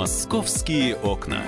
Московские окна.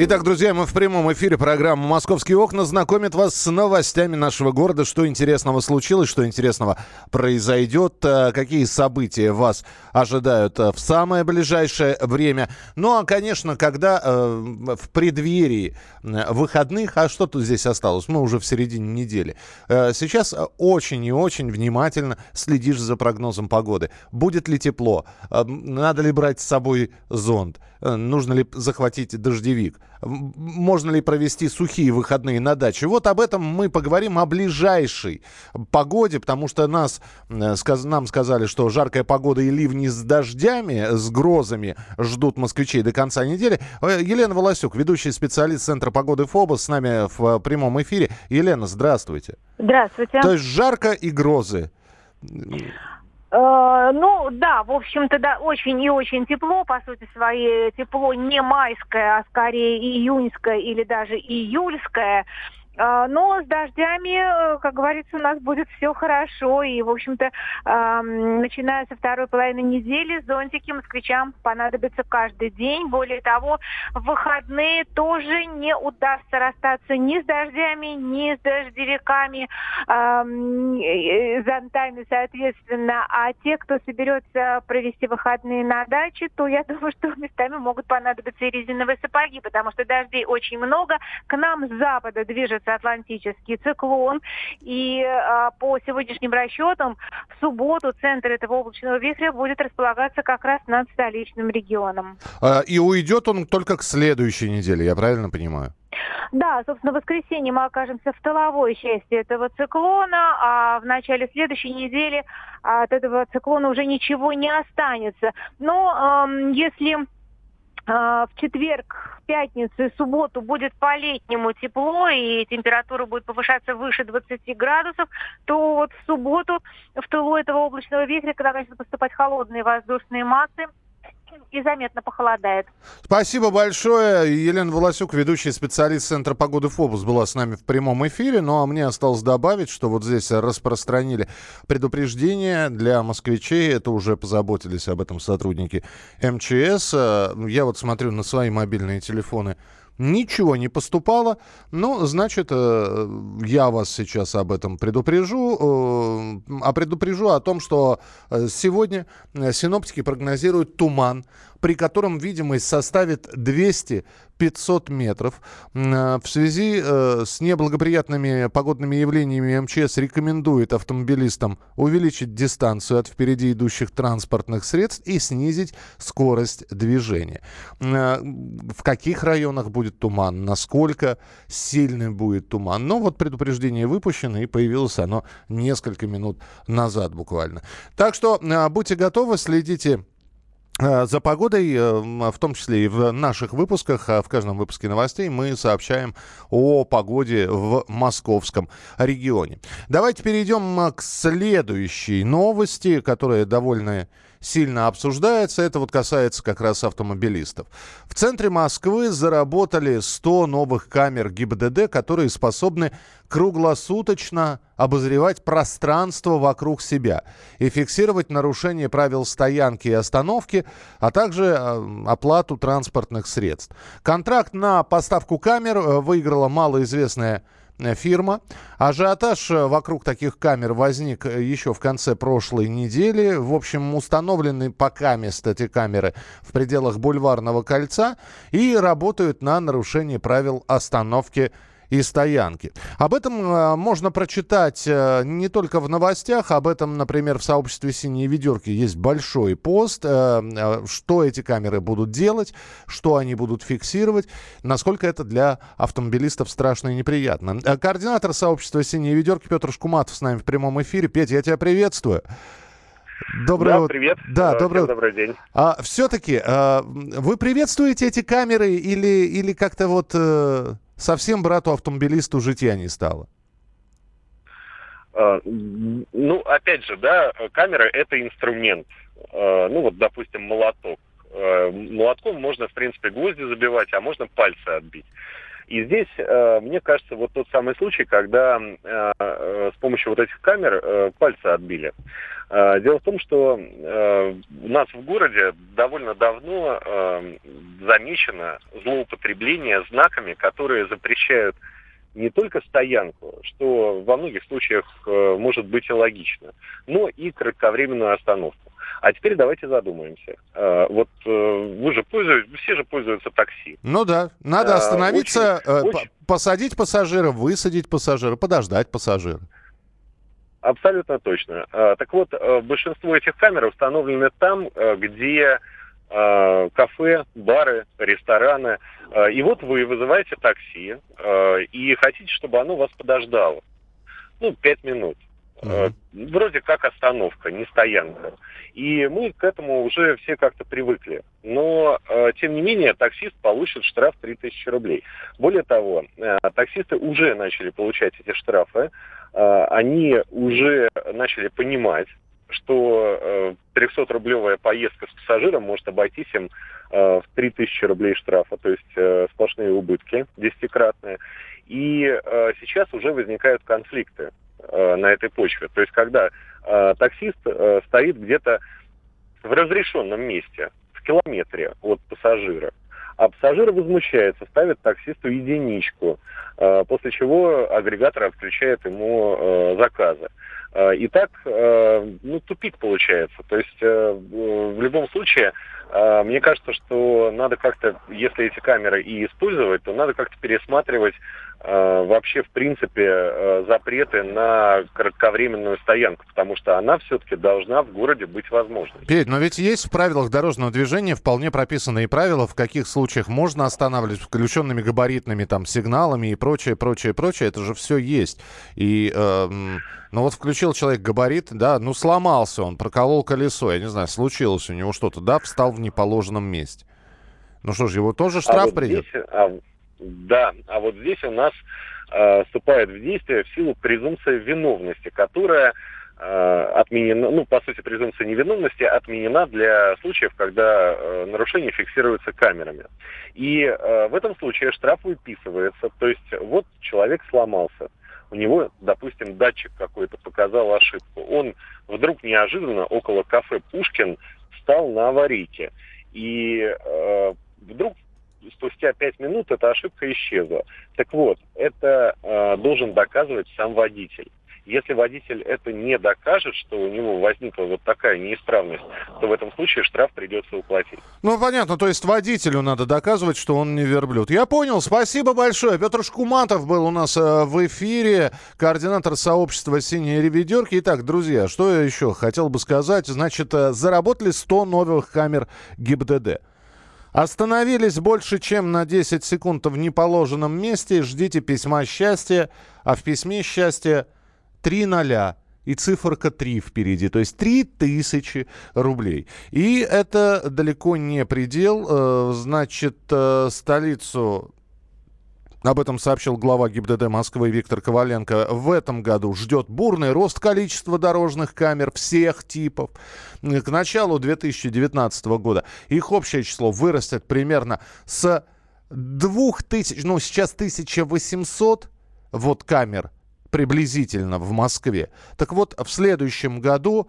Итак, друзья, мы в прямом эфире программы «Московские окна» знакомит вас с новостями нашего города, что интересного случилось, что интересного произойдет, э, какие события вас ожидают э, в самое ближайшее время. Ну, а, конечно, когда э, в преддверии выходных, а что тут здесь осталось? Мы уже в середине недели. Сейчас очень и очень внимательно следишь за прогнозом погоды. Будет ли тепло? Надо ли брать с собой зонт? Нужно ли захватить дождевик? можно ли провести сухие выходные на даче. Вот об этом мы поговорим о ближайшей погоде, потому что нас, э, нам сказали, что жаркая погода и ливни с дождями, с грозами ждут москвичей до конца недели. Э, Елена Волосюк, ведущий специалист Центра погоды ФОБОС, с нами в прямом эфире. Елена, здравствуйте. Здравствуйте. То есть жарко и грозы. Э, ну да, в общем-то, да, очень и очень тепло, по сути своей, тепло не майское, а скорее июньское или даже июльское. А, но с дождями, э, как говорится, у нас будет все хорошо. И, в общем-то, начиная со второй половины недели, зонтики москвичам понадобятся каждый день. Более того, в выходные тоже не удастся расстаться ни с дождями, ни с дождевиками, зонтами, соответственно. А те, кто соберется провести выходные на даче, то я думаю, что местами могут понадобиться и резиновые сапоги, потому что дождей очень много. К нам с запада движется Атлантический циклон. И а, по сегодняшним расчетам в субботу центр этого облачного вихря будет располагаться как раз над столичным регионом. А, и уйдет он только к следующей неделе, я правильно понимаю? Да, собственно, в воскресенье мы окажемся в тыловой части этого циклона, а в начале следующей недели от этого циклона уже ничего не останется. Но э, если в четверг, пятницу и субботу будет по-летнему тепло, и температура будет повышаться выше 20 градусов, то вот в субботу в тылу этого облачного вихря, когда начнут поступать холодные воздушные массы, и заметно похолодает. Спасибо большое. Елена Волосюк, ведущий специалист Центра погоды ФОБУС, была с нами в прямом эфире. Ну а мне осталось добавить, что вот здесь распространили предупреждение для москвичей. Это уже позаботились об этом сотрудники МЧС. Я вот смотрю на свои мобильные телефоны ничего не поступало. Ну, значит, э, я вас сейчас об этом предупрежу. Э, а предупрежу о том, что э, сегодня синоптики прогнозируют туман при котором видимость составит 200-500 метров. Э, в связи э, с неблагоприятными погодными явлениями МЧС рекомендует автомобилистам увеличить дистанцию от впереди идущих транспортных средств и снизить скорость движения. Э, в каких районах будет туман, насколько сильный будет туман. Но вот предупреждение выпущено и появилось оно несколько минут назад буквально. Так что будьте готовы, следите за погодой, э, в том числе и в наших выпусках, э, в каждом выпуске новостей мы сообщаем о погоде в московском регионе. Давайте перейдем к следующей новости, которая довольно сильно обсуждается. Это вот касается как раз автомобилистов. В центре Москвы заработали 100 новых камер ГИБДД, которые способны круглосуточно обозревать пространство вокруг себя и фиксировать нарушение правил стоянки и остановки, а также э, оплату транспортных средств. Контракт на поставку камер э, выиграла малоизвестная фирма. Ажиотаж э, вокруг таких камер возник э, еще в конце прошлой недели. В общем, установлены пока место эти камеры в пределах бульварного кольца и работают на нарушение правил остановки и стоянки. Об этом э, можно прочитать э, не только в новостях, об этом, например, в сообществе «Синие ведерки» есть большой пост, э, что эти камеры будут делать, что они будут фиксировать, насколько это для автомобилистов страшно и неприятно. Координатор сообщества «Синие ведерки» Петр Шкуматов с нами в прямом эфире. Петя, я тебя приветствую. Доброе да, привет. Да, Всем добрый, добрый день. А, все-таки а, вы приветствуете эти камеры или, или как-то вот... А совсем брату-автомобилисту житья не стало? А, ну, опять же, да, камера – это инструмент. А, ну, вот, допустим, молоток. А, молотком можно, в принципе, гвозди забивать, а можно пальцы отбить. И здесь, мне кажется, вот тот самый случай, когда с помощью вот этих камер пальцы отбили. Э, дело в том, что э, у нас в городе довольно давно э, замечено злоупотребление знаками, которые запрещают не только стоянку, что во многих случаях может быть и логично, но и кратковременную остановку. А теперь давайте задумаемся. Вот вы же пользуетесь, все же пользуются такси. Ну да, надо остановиться, очень... посадить пассажира, высадить пассажира, подождать пассажира. Абсолютно точно. Так вот, большинство этих камер установлены там, где кафе, бары, рестораны. И вот вы вызываете такси и хотите, чтобы оно вас подождало. Ну, пять минут. Uh-huh. Вроде как остановка, не стоянка. И мы к этому уже все как-то привыкли. Но, э, тем не менее, таксист получит штраф 3000 рублей. Более того, э, таксисты уже начали получать эти штрафы. Э, они уже начали понимать, что 300-рублевая поездка с пассажиром может обойтись им в 3000 рублей штрафа, то есть сплошные убытки десятикратные. И сейчас уже возникают конфликты э, на этой почве. То есть когда э, таксист э, стоит где-то в разрешенном месте, в километре от пассажира, а пассажир возмущается, ставит таксисту единичку, э, после чего агрегатор отключает ему э, заказы. Э, и так, э, ну, тупик получается. То есть э, в любом случае, мне кажется, что надо как-то, если эти камеры и использовать, то надо как-то пересматривать вообще, в принципе, запреты на кратковременную стоянку, потому что она все-таки должна в городе быть возможной. Петь, но ведь есть в правилах дорожного движения вполне прописанные правила, в каких случаях можно останавливать включенными габаритными там сигналами и прочее, прочее, прочее. Это же все есть. И, э, ну вот включил человек габарит, да, ну сломался он, проколол колесо, я не знаю, случилось у него что-то, да, встал в неположенном месте. Ну что ж, его тоже штраф а вот придет? Здесь, а, да, а вот здесь у нас э, вступает в действие в силу презумпция виновности, которая э, отменена, ну, по сути, презумпция невиновности отменена для случаев, когда э, нарушение фиксируется камерами. И э, в этом случае штраф выписывается, то есть вот человек сломался, у него, допустим, датчик какой-то показал ошибку, он вдруг неожиданно около кафе «Пушкин» встал на аварийке, и э, вдруг спустя пять минут эта ошибка исчезла. Так вот, это э, должен доказывать сам водитель. Если водитель это не докажет, что у него возникла вот такая неисправность, то в этом случае штраф придется уплатить. Ну, понятно, то есть водителю надо доказывать, что он не верблюд. Я понял, спасибо большое. Петр Шкуматов был у нас э, в эфире, координатор сообщества «Синие реведерки». Итак, друзья, что я еще хотел бы сказать? Значит, э, заработали 100 новых камер ГИБДД. Остановились больше, чем на 10 секунд в неположенном месте. Ждите письма счастья. А в письме счастья 3 ноля и циферка 3 впереди, то есть 3000 рублей. И это далеко не предел. Э, значит, э, столицу об этом сообщил глава ГИБДД Москвы Виктор Коваленко. В этом году ждет бурный рост количества дорожных камер всех типов. К началу 2019 года их общее число вырастет примерно с 2000, ну сейчас 1800 вот камер приблизительно в Москве. Так вот, в следующем году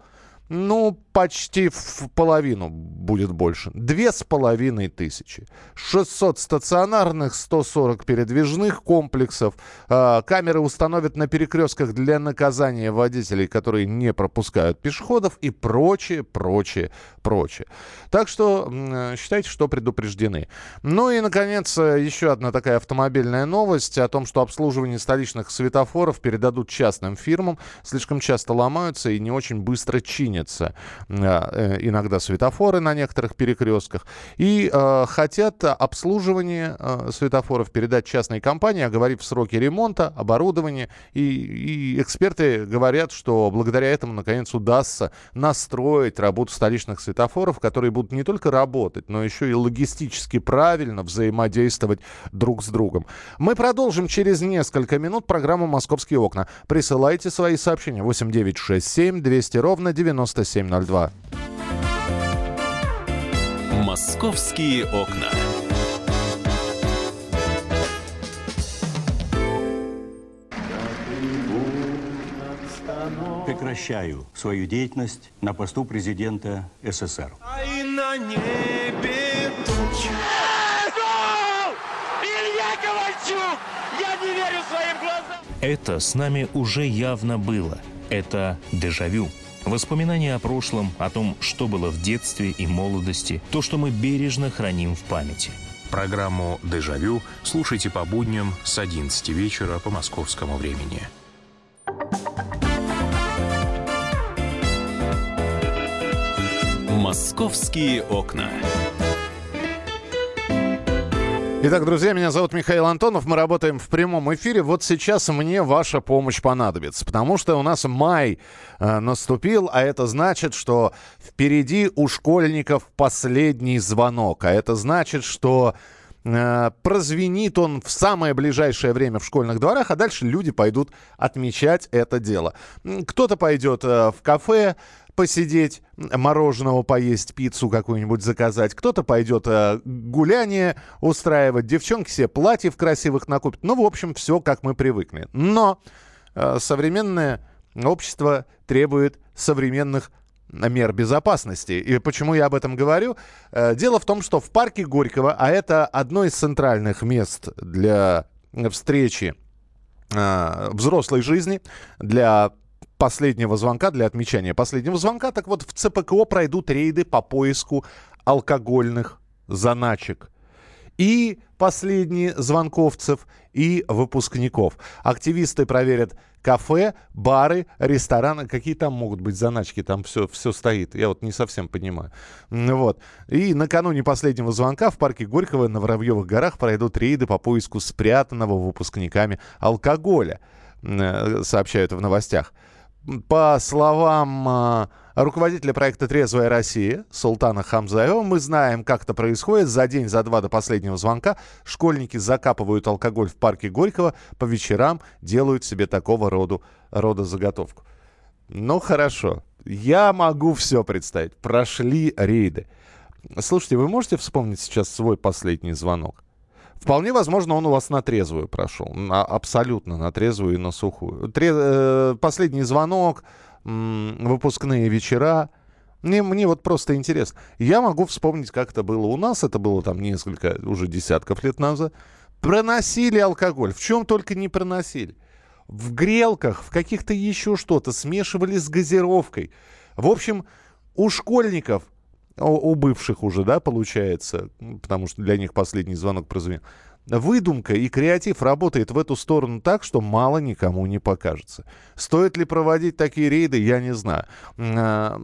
ну, почти в половину будет больше. Две с половиной тысячи. 600 стационарных, 140 передвижных комплексов. Э, камеры установят на перекрестках для наказания водителей, которые не пропускают пешеходов и прочее, прочее, прочее. Так что считайте, что предупреждены. Ну и, наконец, еще одна такая автомобильная новость о том, что обслуживание столичных светофоров передадут частным фирмам. Слишком часто ломаются и не очень быстро чинят чинятся э, иногда светофоры на некоторых перекрестках. И э, хотят обслуживание э, светофоров передать частной компании, оговорив сроки ремонта, оборудования. И, и эксперты говорят, что благодаря этому, наконец, удастся настроить работу столичных светофоров, которые будут не только работать, но еще и логистически правильно взаимодействовать друг с другом. Мы продолжим через несколько минут программу «Московские окна». Присылайте свои сообщения 8967 200 ровно 90 9702. Московские окна. Прекращаю свою деятельность на посту президента СССР. А и на небе тучи. Илья Ковальчук! Я не верю своим глазам! Это с нами уже явно было. Это дежавю. Воспоминания о прошлом, о том, что было в детстве и молодости, то, что мы бережно храним в памяти. Программу «Дежавю» слушайте по будням с 11 вечера по московскому времени. «Московские окна». Итак, друзья, меня зовут Михаил Антонов. Мы работаем в прямом эфире. Вот сейчас мне ваша помощь понадобится, потому что у нас май э, наступил, а это значит, что впереди у школьников последний звонок. А это значит, что прозвенит он в самое ближайшее время в школьных дворах, а дальше люди пойдут отмечать это дело. Кто-то пойдет э, в кафе, посидеть, мороженого поесть, пиццу какую-нибудь заказать. Кто-то пойдет э, гуляние устраивать, девчонки себе платьев красивых накупят. Ну, в общем, все, как мы привыкли. Но э, современное общество требует современных мер безопасности. И почему я об этом говорю? Э, дело в том, что в парке Горького, а это одно из центральных мест для встречи э, взрослой жизни, для последнего звонка, для отмечания последнего звонка. Так вот, в ЦПКО пройдут рейды по поиску алкогольных заначек. И последние звонковцев, и выпускников. Активисты проверят кафе, бары, рестораны. Какие там могут быть заначки? Там все, все стоит. Я вот не совсем понимаю. Вот. И накануне последнего звонка в парке Горького на Воробьевых горах пройдут рейды по поиску спрятанного выпускниками алкоголя, э, сообщают в новостях по словам э, руководителя проекта «Трезвая Россия» Султана Хамзаева, мы знаем, как это происходит. За день, за два до последнего звонка школьники закапывают алкоголь в парке Горького, по вечерам делают себе такого рода, рода заготовку. Ну, хорошо. Я могу все представить. Прошли рейды. Слушайте, вы можете вспомнить сейчас свой последний звонок? Вполне возможно, он у вас на трезвую прошел. На, абсолютно на трезвую и на сухую. Тре, э, последний звонок, выпускные вечера. Мне, мне вот просто интересно. Я могу вспомнить, как это было у нас. Это было там несколько, уже десятков лет назад. Проносили алкоголь. В чем только не проносили. В грелках, в каких-то еще что-то. Смешивали с газировкой. В общем, у школьников у, бывших уже, да, получается, потому что для них последний звонок прозвенел. Выдумка и креатив работает в эту сторону так, что мало никому не покажется. Стоит ли проводить такие рейды, я не знаю. А,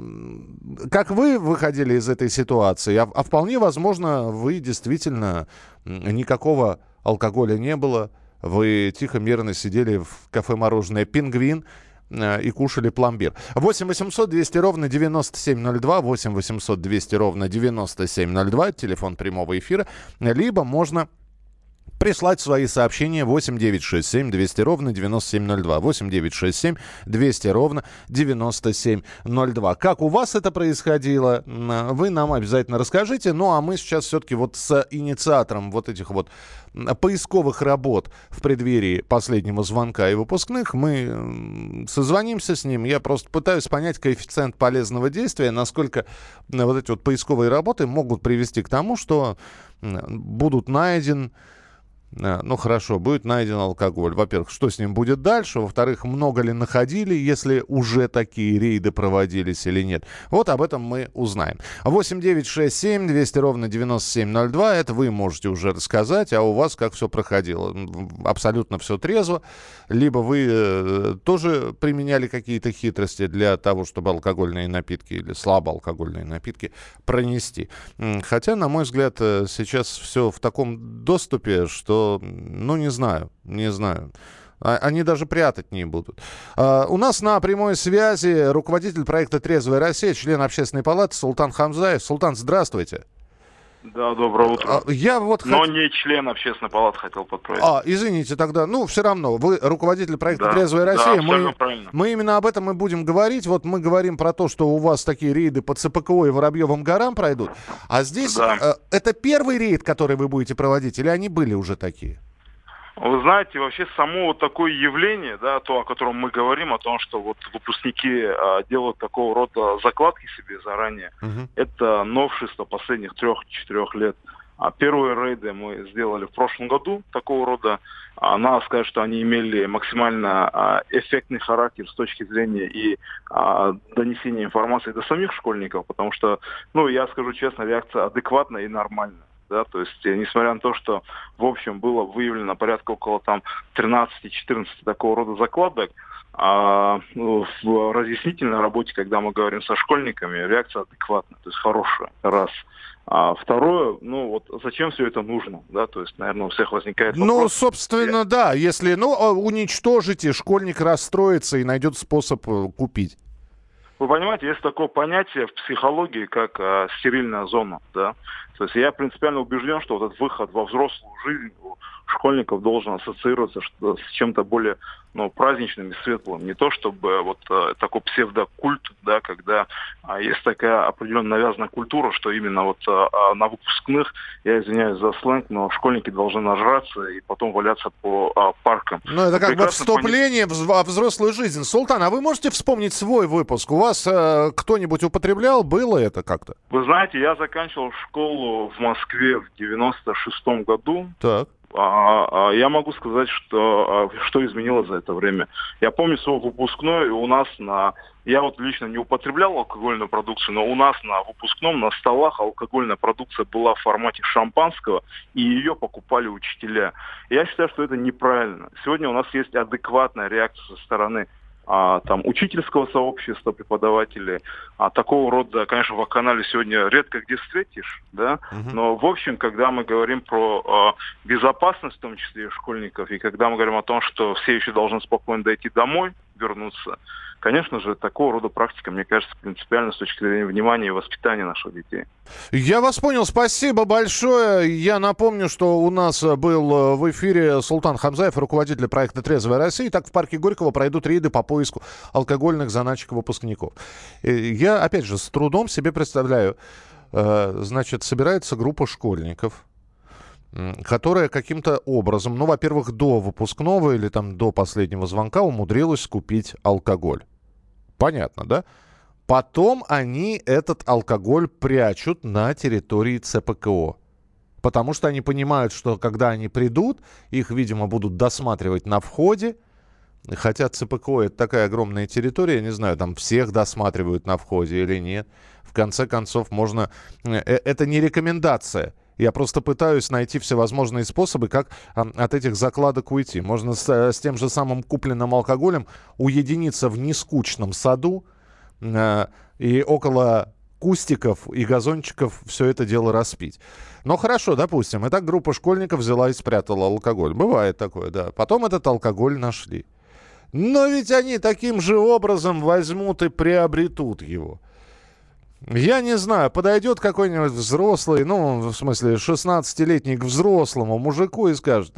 как вы выходили из этой ситуации? А, а вполне возможно, вы действительно никакого алкоголя не было. Вы тихо, мирно сидели в кафе «Мороженое Пингвин», Э, и кушали пломбир. 8 800 200 ровно 9702, 8 800 200 ровно 9702, телефон прямого эфира. Либо можно прислать свои сообщения 8967 200 ровно 9702. 8967 200 ровно 9702. Как у вас это происходило, вы нам обязательно расскажите. Ну, а мы сейчас все-таки вот с инициатором вот этих вот поисковых работ в преддверии последнего звонка и выпускных мы созвонимся с ним. Я просто пытаюсь понять коэффициент полезного действия, насколько вот эти вот поисковые работы могут привести к тому, что будут найден ну хорошо, будет найден алкоголь. Во-первых, что с ним будет дальше? Во-вторых, много ли находили, если уже такие рейды проводились или нет? Вот об этом мы узнаем. 8 9 6 7 200 ровно 9702. Это вы можете уже рассказать, а у вас как все проходило? Абсолютно все трезво. Либо вы э, тоже применяли какие-то хитрости для того, чтобы алкогольные напитки или слабоалкогольные напитки пронести. Хотя, на мой взгляд, э, сейчас все в таком доступе, что ну, не знаю, не знаю. А, они даже прятать не будут. Uh, у нас на прямой связи руководитель проекта «Трезвая Россия», член общественной палаты Султан Хамзаев. Султан, здравствуйте. Да, доброе утро. А, я вот Но хот... не член общественной палаты хотел подправить. А, извините, тогда, ну, все равно, вы руководитель проекта да, «Трезвая Россия». Да, мы, правильно. мы именно об этом и будем говорить. Вот мы говорим про то, что у вас такие рейды по ЦПКО и Воробьевым горам пройдут. А здесь да. э, это первый рейд, который вы будете проводить, или они были уже такие? Вы знаете, вообще само вот такое явление, да, то, о котором мы говорим, о том, что вот выпускники а, делают такого рода закладки себе заранее, Мгм. это новшество последних трех-четырех лет. А первые рейды мы сделали в прошлом году такого рода. А, надо сказать, что они имели максимально а, эффектный характер с точки зрения и а, донесения информации до самих школьников, потому что, ну, я скажу честно, реакция адекватная и нормальная. Да, то есть, э, несмотря на то, что в общем было выявлено порядка около там 13-14 такого рода закладок, а ну, в разъяснительной работе, когда мы говорим со школьниками, реакция адекватная, то есть хорошая, раз. А второе, ну вот зачем все это нужно, да, то есть, наверное, у всех возникает Ну, вопрос. собственно, да, если, ну, а, уничтожите, школьник расстроится и найдет способ э, купить. Вы понимаете, есть такое понятие в психологии, как э, стерильная зона, да. То есть я принципиально убежден, что вот этот выход во взрослую жизнь у школьников должен ассоциироваться что- с чем-то более ну, праздничным и светлым. Не то чтобы вот э, такой псевдокульт, да, когда а, есть такая определенно навязанная культура, что именно вот э, а, на выпускных, я извиняюсь за сленг, но школьники должны нажраться и потом валяться по а, паркам. Ну, это как бы Прекрасно вступление вз- во взрослую жизнь. Султан, а вы можете вспомнить свой выпуск? У вас э, кто-нибудь употреблял? Было это как-то? Вы знаете, я заканчивал школу в Москве в 96-м году. Так. А, а, я могу сказать, что, а, что изменилось за это время. Я помню свой выпускной, и у нас на... Я вот лично не употреблял алкогольную продукцию, но у нас на выпускном, на столах алкогольная продукция была в формате шампанского, и ее покупали учителя. Я считаю, что это неправильно. Сегодня у нас есть адекватная реакция со стороны а, там, учительского сообщества, преподавателей. А, такого рода, конечно, в канале сегодня редко где встретишь, да, но в общем, когда мы говорим про а, безопасность, в том числе и школьников, и когда мы говорим о том, что все еще должны спокойно дойти домой, вернуться, конечно же, такого рода практика, мне кажется, принципиально с точки зрения внимания и воспитания наших детей. Я вас понял, спасибо большое. Я напомню, что у нас э, был э, в эфире Султан Хамзаев, руководитель проекта «Трезвая Россия». Так в парке Горького пройдут рейды по поиску алкогольных заначек выпускников. Э, Я, опять же, с трудом себе представляю, э, значит, собирается группа школьников, которая каким-то образом, ну, во-первых, до выпускного или там до последнего звонка умудрилась купить алкоголь. Понятно, да? Потом они этот алкоголь прячут на территории ЦПКО. Потому что они понимают, что когда они придут, их, видимо, будут досматривать на входе. Хотя ЦПКО это такая огромная территория, я не знаю, там всех досматривают на входе или нет. В конце концов, можно... э, э, Это не рекомендация. Я просто пытаюсь найти всевозможные способы, как от этих закладок уйти. Можно с, э, с тем же самым купленным алкоголем уединиться в нескучном саду, э, и около кустиков и газончиков все это дело распить. Но хорошо, допустим, и так группа школьников взяла и спрятала алкоголь. Бывает такое, да. Потом этот алкоголь нашли. Но ведь они таким же образом возьмут и приобретут его. Я не знаю, подойдет какой-нибудь взрослый, ну, в смысле, 16-летний к взрослому мужику и скажет,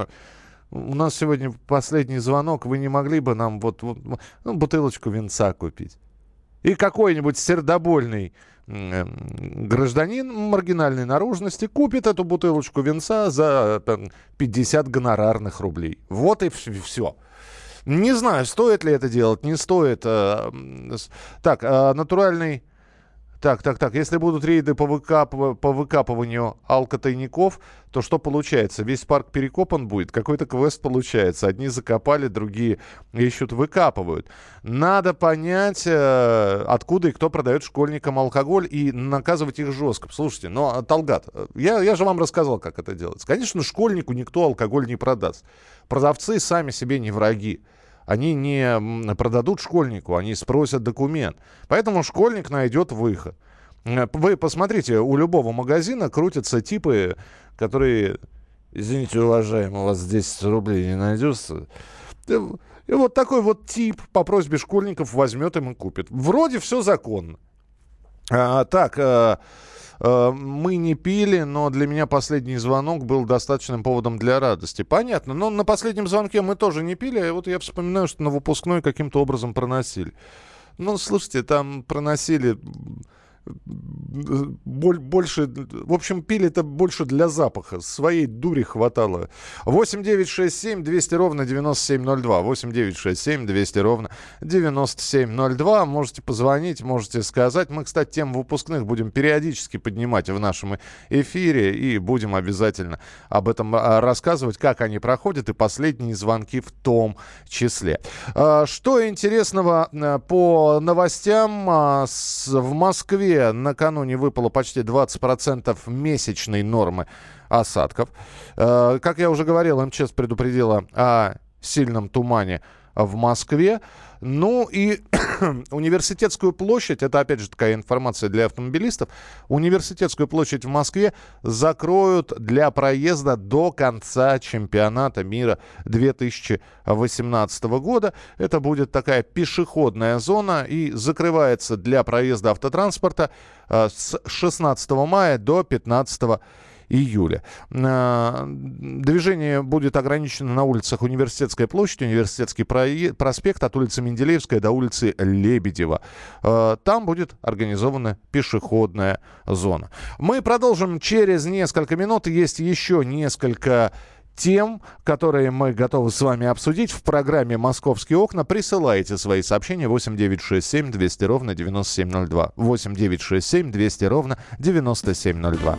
у нас сегодня последний звонок, вы не могли бы нам вот, вот ну, бутылочку винца купить? И какой-нибудь сердобольный эм, гражданин маргинальной наружности купит эту бутылочку винца за там, 50 гонорарных рублей. Вот и все. Не знаю, стоит ли это делать, не стоит. э, Так, э, натуральный... Так, так, так. Если будут рейды по, выкапыва- по выкапыванию алкотайников, то что получается? Весь парк перекопан будет? Какой-то квест получается. Одни закопали, другие ищут, выкапывают. Надо понять, э, откуда и кто продает школьникам алкоголь и наказывать их жестко. Слушайте, но, Талгат, э, я, я же вам рассказал, как это делается. Конечно, школьнику никто алкоголь не продаст. Продавцы сами себе не враги они не продадут школьнику, они спросят документ. Поэтому школьник найдет выход. Э, Вы посмотрите, у любого магазина крутятся типы, которые, извините, уважаемый, у вас 10 рублей не найдется. И вот такой вот тип по просьбе школьников возьмет им и купит. Вроде все законно. А, так, э, э, мы не пили, но для меня последний звонок был достаточным поводом для радости. Понятно, но на последнем звонке мы тоже не пили, и вот я вспоминаю, что на выпускной каким-то образом проносили. Ну, слушайте, там проносили... больше, в общем, пили это больше для запаха. Своей дури хватало. 8 9 6 7 200 ровно 9702. 8 9 6 7 200 ровно 9702. Можете позвонить, можете сказать. Мы, кстати, тем выпускных будем периодически поднимать в нашем эфире и будем обязательно об этом а, рассказывать, как они проходят и последние звонки в том числе. А, что интересного э, по новостям а, в Москве накануне выпало почти 20% месячной нормы осадков. Э, как я уже говорил, МЧС предупредила о сильном тумане в Москве. Ну и университетскую площадь, это опять же такая информация для автомобилистов, университетскую площадь в Москве закроют для проезда до конца чемпионата мира 2018 года. Это будет такая пешеходная зона и закрывается для проезда автотранспорта э, с 16 мая до 15 июля. А, движение будет ограничено на улицах Университетская площадь, Университетский проспект от улицы Менделеевская до улицы Лебедева. А, там будет организована пешеходная зона. Мы продолжим через несколько минут. Есть еще несколько тем, которые мы готовы с вами обсудить в программе «Московские окна». Присылайте свои сообщения 8967 200 ровно 9702. 8967 200 ровно 9702.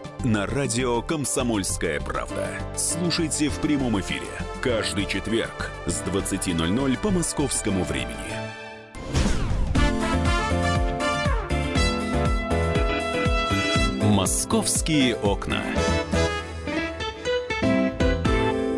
на радио «Комсомольская правда». Слушайте в прямом эфире каждый четверг с 20.00 по московскому времени. «Московские окна».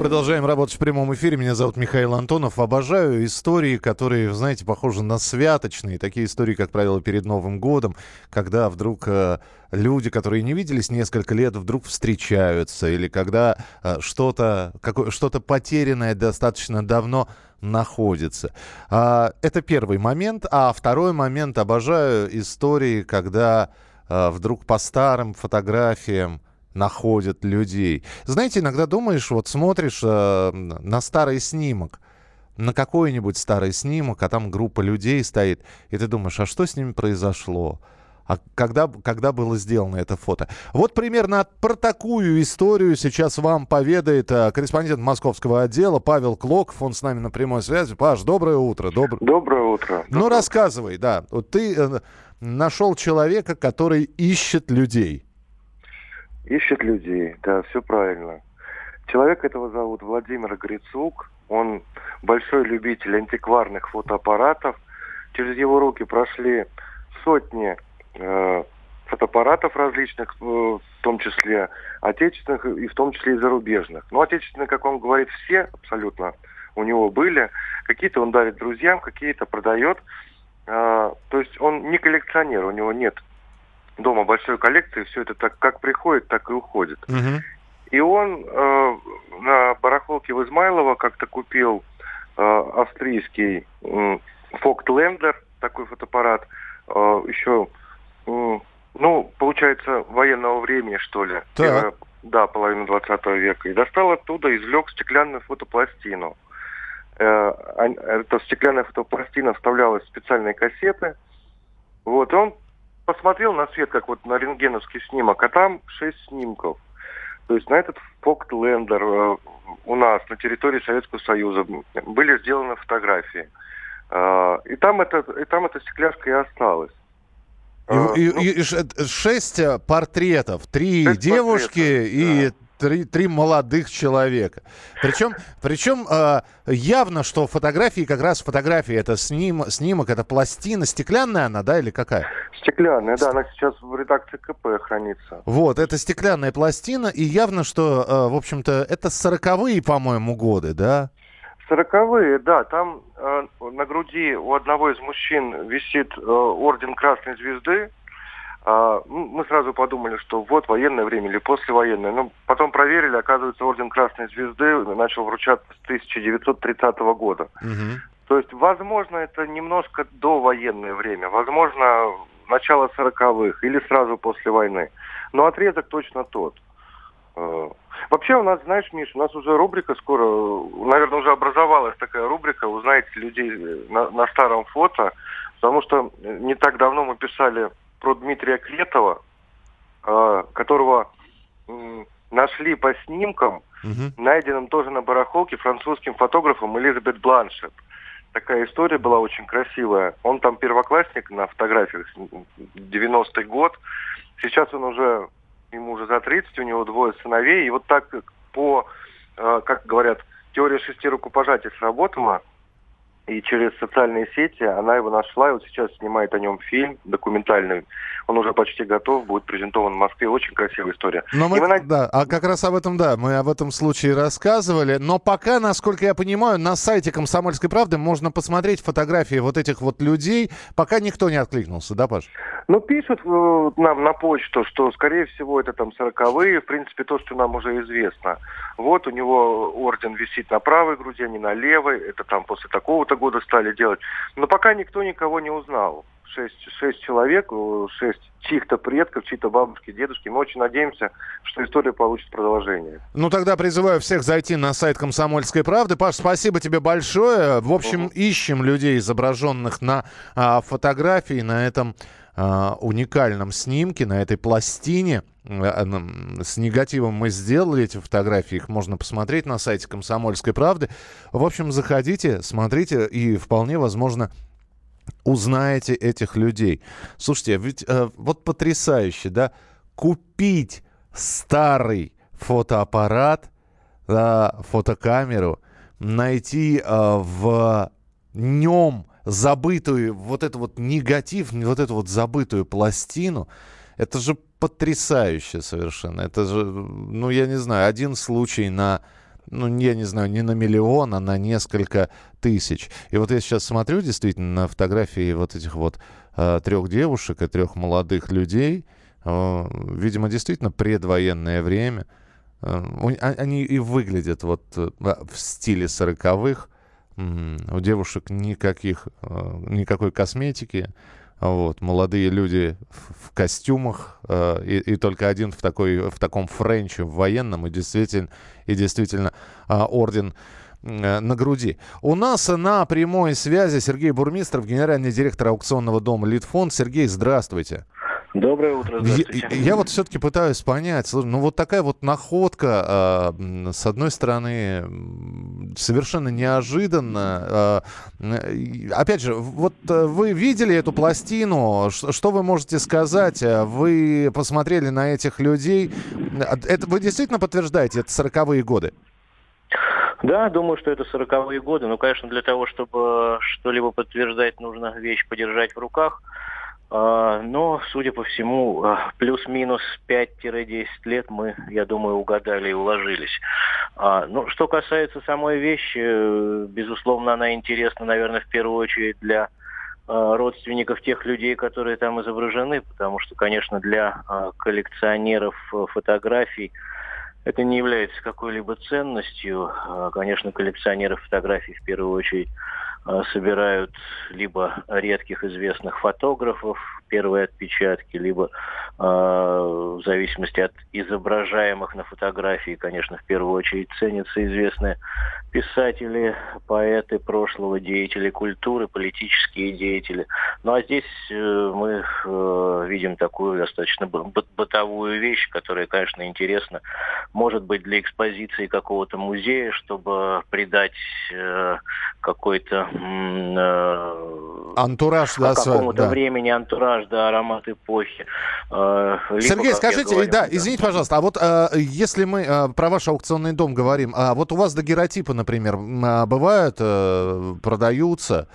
Продолжаем работать в прямом эфире. Меня зовут Михаил Антонов. Обожаю истории, которые, знаете, похожи на святочные. Такие истории, как правило, перед Новым годом, когда вдруг э, люди, которые не виделись несколько лет, вдруг встречаются. Или когда э, что-то что потерянное достаточно давно находится. А, это первый момент. А второй момент, обожаю истории, когда э, вдруг по старым фотографиям находят людей. Знаете, иногда думаешь, вот смотришь э, на старый снимок, на какой-нибудь старый снимок, а там группа людей стоит, и ты думаешь, а что с ними произошло? А когда, когда было сделано это фото? Вот примерно про такую историю сейчас вам поведает э, корреспондент московского отдела Павел Клоков. Он с нами на прямой связи. Паш, доброе утро. Добр... Доброе утро. Ну, рассказывай, да. Вот ты э, нашел человека, который ищет людей. Ищет людей, да, все правильно. Человек этого зовут Владимир Грицук. Он большой любитель антикварных фотоаппаратов. Через его руки прошли сотни фотоаппаратов различных, э, в том числе отечественных и в том числе и зарубежных. Но отечественные, как он говорит, все абсолютно у него были. Какие-то он дарит друзьям, какие-то продает. Э, то есть он не коллекционер, у него нет дома большой коллекции, все это так как приходит, так и уходит. Угу. И он э, на барахолке в Измайлово как-то купил э, австрийский э, Фоктлендер, такой фотоаппарат, э, еще, э, ну, получается, военного времени, что ли. Первая, да, половину 20 века. И достал оттуда, извлек стеклянную фотопластину. Э, эта стеклянная фотопластина вставлялась в специальные кассеты. Вот, он посмотрел на свет, как вот на рентгеновский снимок, а там шесть снимков. То есть на этот Фоктлендер э, у нас на территории Советского Союза были сделаны фотографии. Э, и там это, и там эта стекляшка и осталась. И, э, и, ну, и шесть портретов, три девушки портретов, и да три, три молодых человека. Причем, причем э, явно, что фотографии, как раз фотографии, это сним, снимок, это пластина, стеклянная она, да, или какая? Стеклянная, да, она сейчас в редакции КП хранится. Вот, это стеклянная пластина, и явно, что, э, в общем-то, это сороковые, по-моему, годы, да? Сороковые, да, там э, на груди у одного из мужчин висит э, орден Красной Звезды, ну, мы сразу подумали, что вот военное время или послевоенное. Но потом проверили, оказывается, орден Красной Звезды начал вручаться с 1930 года. Мгм. То есть, возможно, это немножко довоенное время, возможно, начало сороковых или сразу после войны. Но отрезок точно тот. Э, Вообще у нас, знаешь, Миш, у нас уже рубрика скоро, наверное, уже образовалась такая рубрика, узнаете людей э, на, на старом фото, потому что э, не так давно мы писали про Дмитрия Кретова, э, которого нашли по снимкам, найденным тоже на барахолке французским фотографом Элизабет Бланшет. Такая история была очень красивая. Он там первоклассник на фотографиях, с- 90-й год. Сейчас он уже, ему уже за 30, у него двое сыновей. И вот так по, э, как говорят, теория шести рукопожатий сработала. И через социальные сети она его нашла, и вот сейчас снимает о нем фильм документальный. Он уже почти готов, будет презентован в Москве. Очень красивая история. Но мы, И вы на- да, а как раз об этом, да, мы об этом случае рассказывали. Но пока, насколько я понимаю, на сайте «Комсомольской правды» можно посмотреть фотографии вот этих вот людей. Пока никто не откликнулся, да, Паш? Ну, пишут э, нам на почту, что, скорее всего, это там сороковые, в принципе, то, что нам уже известно. Вот у него орден висит на правой груди, а не на левой. Это там после такого-то года стали делать. Но пока никто никого не узнал. Шесть, шесть человек, э, шесть чьих-то предков, чьи-то бабушки, дедушки. Мы очень надеемся, что история получит продолжение. Ну, тогда призываю всех зайти на сайт «Комсомольской правды». Паш, спасибо тебе большое. В общем, ищем людей, изображенных на а, фотографии, на этом а, уникальном снимке, на этой пластине. М, С негативом мы сделали эти фотографии, их можно посмотреть на сайте «Комсомольской правды». В общем, заходите, смотрите, и вполне возможно узнаете этих людей. Слушайте, ведь э, вот потрясающе, да? Купить старый фотоаппарат, да, фотокамеру, найти э, в нем забытую вот эту вот негатив, вот эту вот забытую пластину, это же потрясающе совершенно. Это же, ну, я не знаю, один случай на ну, я не знаю, не на миллион, а на несколько тысяч. И вот я сейчас смотрю действительно на фотографии вот этих вот э, трех девушек и трех молодых людей. Э, видимо, действительно предвоенное время. Э, а- они и выглядят вот э, в стиле сороковых. У девушек никаких, э, никакой косметики. Вот, молодые люди в, костюмах, э, и, и только один в, такой, в таком френче, в военном, и действительно, и действительно а, орден э, на груди. У нас на прямой связи Сергей Бурмистров, генеральный директор аукционного дома «Литфонд». Сергей, здравствуйте. Доброе утро, здравствуйте. Я, я вот все-таки пытаюсь понять, ну вот такая вот находка, м, с одной стороны, совершенно неожиданно. и, опять же, вот э, вы видели эту пластину, Ш- что вы можете сказать? Э, Вы посмотрели на этих людей, А, это вы действительно подтверждаете, это 40-е годы? Да, думаю, что это сороковые годы. Ну, конечно, для того, чтобы что-либо подтверждать, нужно вещь подержать в руках. А, Но, судя по всему, а, плюс-минус 5-10 лет мы, я думаю, угадали и уложились. А, Ну, что касается самой вещи, э, безусловно, она интересна, наверное, в первую очередь для родственников тех людей, которые там изображены, потому что, конечно, для коллекционеров э, фотографий это не является какой-либо ценностью. А, Конечно, коллекционеры фотографий в первую очередь а, собирают либо редких известных фотографов, первые отпечатки, либо а, в зависимости от изображаемых на фотографии, конечно, в первую очередь ценятся известные писатели, поэты прошлого, деятели культуры, политические деятели. Ну а здесь э, мы э, видим такую достаточно бытовую вещь, которая, конечно, интересна, может быть, для экспозиции какого-то музея, чтобы придать э, какой-то э, Антураж, да, какому-то да. времени антураж, да, аромат эпохи. Э, либо, Сергей, скажите, говорил, да, извините, пожалуйста, а вот э, если мы э, про ваш аукционный дом говорим, а вот у вас дагеротипы, например, м, а, бывают, э, продаются?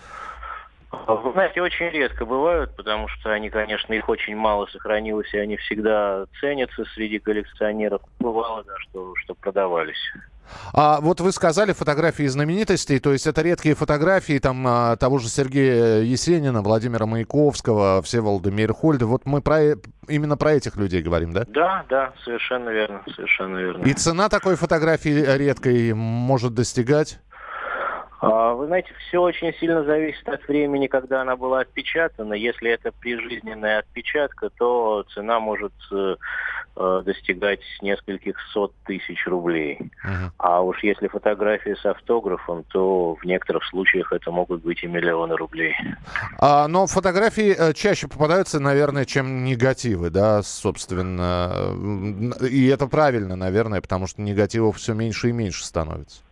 Вы знаете, очень редко бывают, потому что они, конечно, их очень мало сохранилось, и они всегда ценятся среди коллекционеров. Бывало, да, что, что продавались. А вот вы сказали фотографии знаменитостей, то есть это редкие фотографии там а, того же Сергея Есенина, Владимира Маяковского, Всеволода Мейрхольда. Вот мы про, именно про этих людей говорим, да? Да, да, совершенно верно, совершенно верно. И цена такой фотографии редкой может достигать? А, вы знаете, все очень сильно зависит от времени, когда она была отпечатана. Если это прижизненная отпечатка, то цена может э, э достигать нескольких сот тысяч рублей. Uh-huh. А уж если фотографии с автографом, то в некоторых случаях это могут быть и миллионы рублей. А, но фотографии э, чаще попадаются, наверное, чем негативы, да, собственно. И это правильно, наверное, потому что негативов все меньше и меньше становится.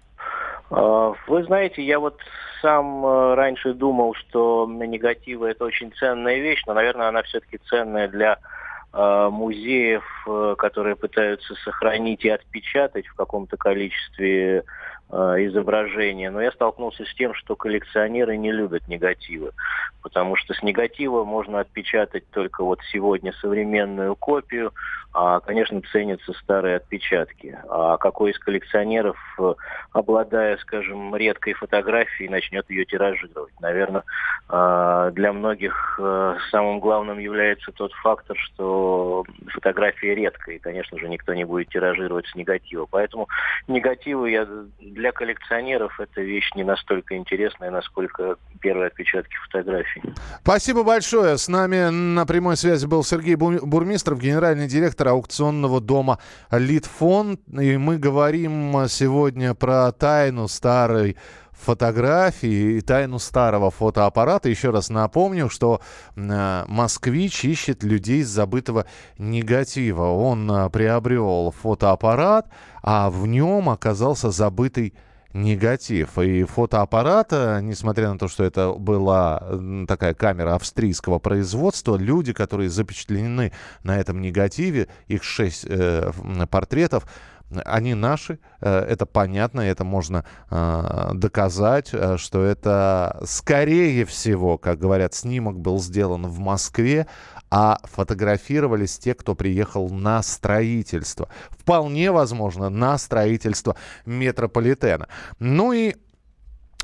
А, вы знаете, я вот сам э, раньше думал, что негативы это очень ценная вещь, но, наверное, она все-таки ценная для э, музеев, э, которые пытаются сохранить и отпечатать в каком-то количестве изображения. Но я столкнулся с тем, что коллекционеры не любят негативы, потому что с негатива можно отпечатать только вот сегодня современную копию, а, конечно, ценятся старые отпечатки. А какой из коллекционеров, э, обладая, скажем, редкой фотографией, начнет ее тиражировать? Наверное, а, для многих э, самым главным является тот фактор, что фотография редкая, и, конечно же, никто не будет тиражировать с негатива. Поэтому негативы я, для коллекционеров это вещь не настолько интересная, насколько первые отпечатки фотографий. Спасибо большое. С нами на прямой связи был Сергей Бурмистров, генеральный директор аукционного дома Литфон. И мы говорим сегодня про тайну старой фотографии и тайну старого фотоаппарата. Еще раз напомню, что э, москвич ищет людей с забытого негатива. Он э, приобрел фотоаппарат, а в нем оказался забытый негатив. И фотоаппарат, несмотря на то, что это была такая камера австрийского производства, люди, которые запечатлены на этом негативе, их шесть э, портретов, они наши, э, это понятно, это можно э, доказать, э, что это скорее всего, как говорят, снимок был сделан в Москве, а фотографировались те, кто приехал на строительство. Вполне возможно, на строительство метрополитена. Ну и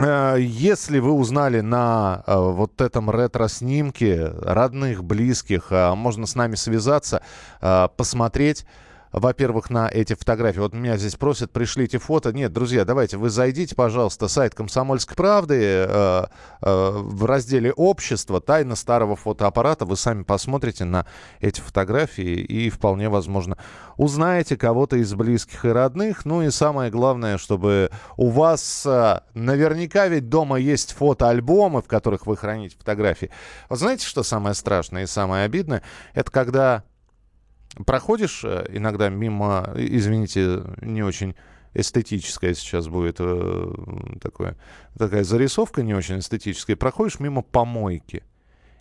если вы узнали на вот этом ретро-снимке родных, близких, можно с нами связаться, посмотреть во-первых, на эти фотографии. Вот меня здесь просят, пришлите фото. Нет, друзья, давайте вы зайдите, пожалуйста, сайт «Комсомольской правды» э, э, в разделе «Общество», «Тайна старого фотоаппарата». Вы сами посмотрите на эти фотографии и вполне возможно узнаете кого-то из близких и родных. Ну и самое главное, чтобы у вас э, наверняка ведь дома есть фотоальбомы, в которых вы храните фотографии. Вот знаете, что самое страшное и самое обидное? Это когда проходишь э, иногда мимо, извините, не очень эстетическая сейчас будет э, такое, такая зарисовка не очень эстетическая, проходишь мимо помойки,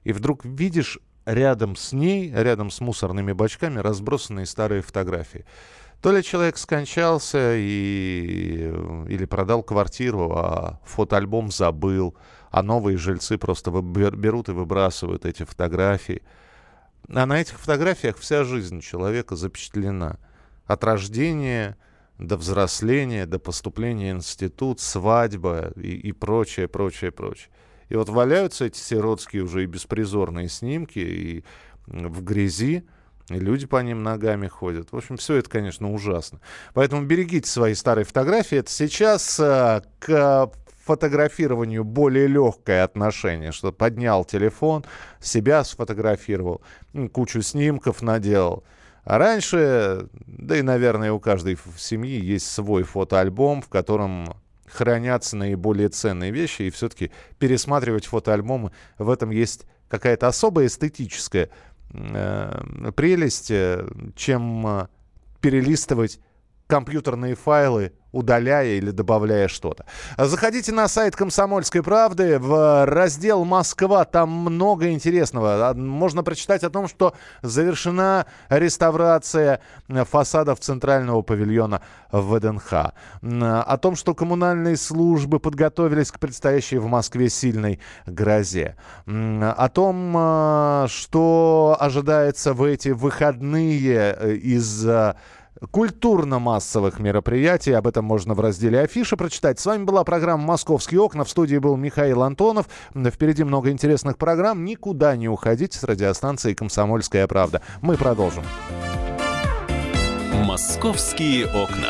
и вдруг видишь рядом с ней, рядом с мусорными бачками разбросанные старые фотографии. То ли человек скончался и, или продал квартиру, а фотоальбом забыл, а новые жильцы просто берут и выбрасывают эти фотографии – а на этих фотографиях вся жизнь человека запечатлена. От рождения до взросления, до поступления в институт, свадьба и, и прочее, прочее, прочее. И вот валяются эти сиротские уже и беспризорные снимки, и в грязи, и люди по ним ногами ходят. В общем, все это, конечно, ужасно. Поэтому берегите свои старые фотографии. Это сейчас а, к фотографированию более легкое отношение, что поднял телефон, себя сфотографировал, кучу снимков наделал. А раньше, да и, наверное, у каждой семьи есть свой фотоальбом, в котором хранятся наиболее ценные вещи, и все-таки пересматривать фотоальбомы, в этом есть какая-то особая эстетическая э, прелесть, э, чем э, перелистывать компьютерные файлы удаляя или добавляя что-то. Заходите на сайт «Комсомольской правды» в раздел «Москва». Там много интересного. А, можно прочитать о том, что завершена реставрация фасадов центрального павильона ВДНХ. О том, что коммунальные службы подготовились к предстоящей в Москве сильной грозе. О том, а, что ожидается в эти выходные э, из культурно-массовых мероприятий. Об этом можно в разделе «Афиша» прочитать. С вами была программа «Московские окна». В студии был Михаил Антонов. Впереди много интересных программ. Никуда не уходите с радиостанции «Комсомольская правда». Мы продолжим. «Московские окна».